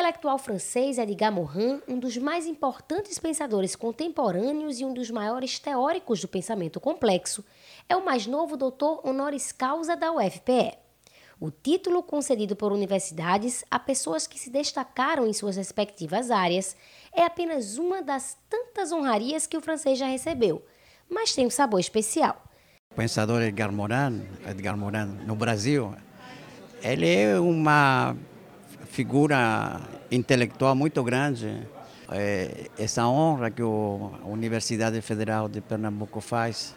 intelectual francês Edgar Morin, um dos mais importantes pensadores contemporâneos e um dos maiores teóricos do pensamento complexo, é o mais novo doutor honoris causa da UFPE. O título concedido por universidades a pessoas que se destacaram em suas respectivas áreas é apenas uma das tantas honrarias que o francês já recebeu, mas tem um sabor especial. O pensador Edgar Morin, Edgar Morin no Brasil, ele é uma figura intelectual muito grande. É, essa honra que a Universidade Federal de Pernambuco faz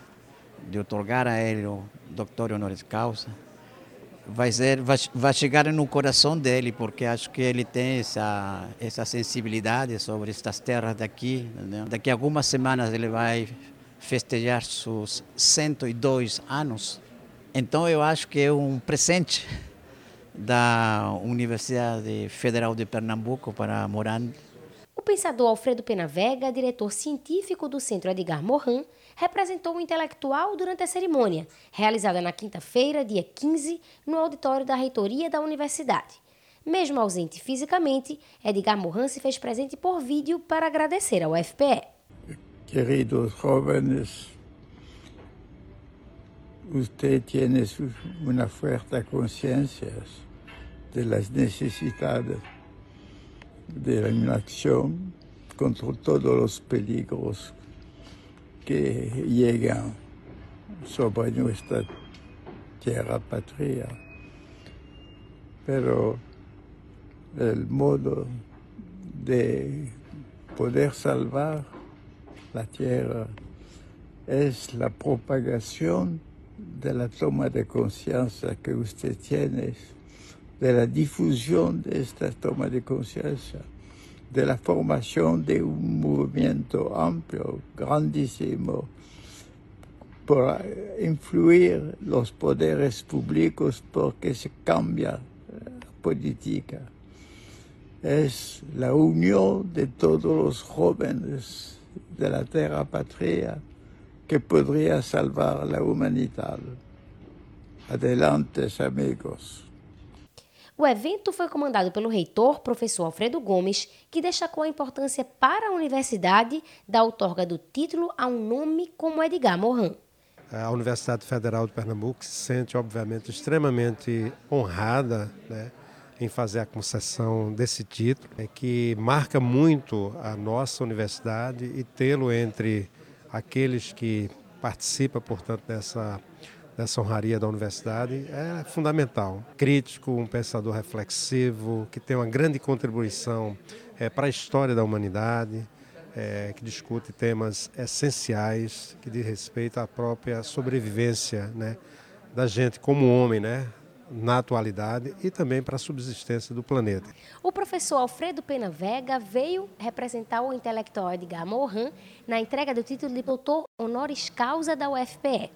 de otorgar a ele o doutor honoris causa vai, ser, vai, vai chegar no coração dele, porque acho que ele tem essa, essa sensibilidade sobre estas terras daqui. Né? Daqui a algumas semanas ele vai festejar seus 102 anos. Então eu acho que é um presente da Universidade Federal de Pernambuco para Morando. O pensador Alfredo Pena Vega, diretor científico do Centro Edgar Morin, representou o intelectual durante a cerimônia, realizada na quinta-feira, dia 15, no auditório da reitoria da universidade. Mesmo ausente fisicamente, Edgar Morin se fez presente por vídeo para agradecer ao FPE. Queridos jovens, você tem uma forte consciência das necessidades de uma ação contra todos os perigos que llegan sobre nuestra tierra patria. Pero el modo de poder salvar la tierra es la propagación de la toma de conciencia que usted tiene, de la difusión de esta toma de conciencia de la formación de un movimiento amplio, grandísimo, para influir los poderes públicos porque se cambia la política. Es la unión de todos los jóvenes de la tierra patria que podría salvar la humanidad. Adelante, amigos. O evento foi comandado pelo reitor, professor Alfredo Gomes, que destacou a importância para a universidade da outorga do título a um nome como Edgar Morin. A Universidade Federal de Pernambuco se sente, obviamente, extremamente honrada né, em fazer a concessão desse título, é que marca muito a nossa universidade e tê-lo entre aqueles que participam, portanto, dessa dessa honraria da universidade é fundamental. Crítico, um pensador reflexivo, que tem uma grande contribuição é, para a história da humanidade, é, que discute temas essenciais que diz respeito à própria sobrevivência né, da gente como homem, né, na atualidade e também para a subsistência do planeta. O professor Alfredo Pena Vega veio representar o intelectual Edgar Morin na entrega do título de doutor honoris causa da UFPE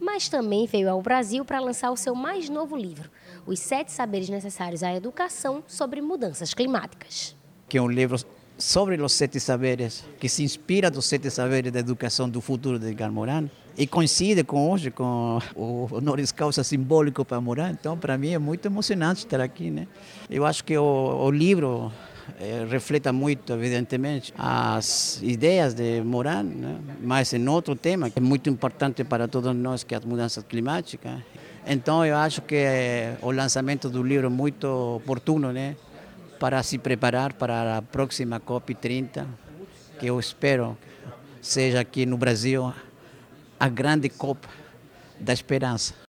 mas também veio ao Brasil para lançar o seu mais novo livro, Os Sete Saberes Necessários à Educação sobre Mudanças Climáticas. Que é um livro sobre os sete saberes, que se inspira dos sete saberes da educação do futuro de Edgar Morin e coincide com hoje com o honoris causa simbólico para Morin. Então, para mim é muito emocionante estar aqui, né? Eu acho que o, o livro eh, reflete muito, evidentemente, as ideias de Moran, né? mas em outro tema que é muito importante para todos nós, que é a mudança climática. Então, eu acho que o lançamento do livro é muito oportuno, né? Para se preparar para a próxima COP30, que eu espero seja aqui no Brasil a grande COP da esperança.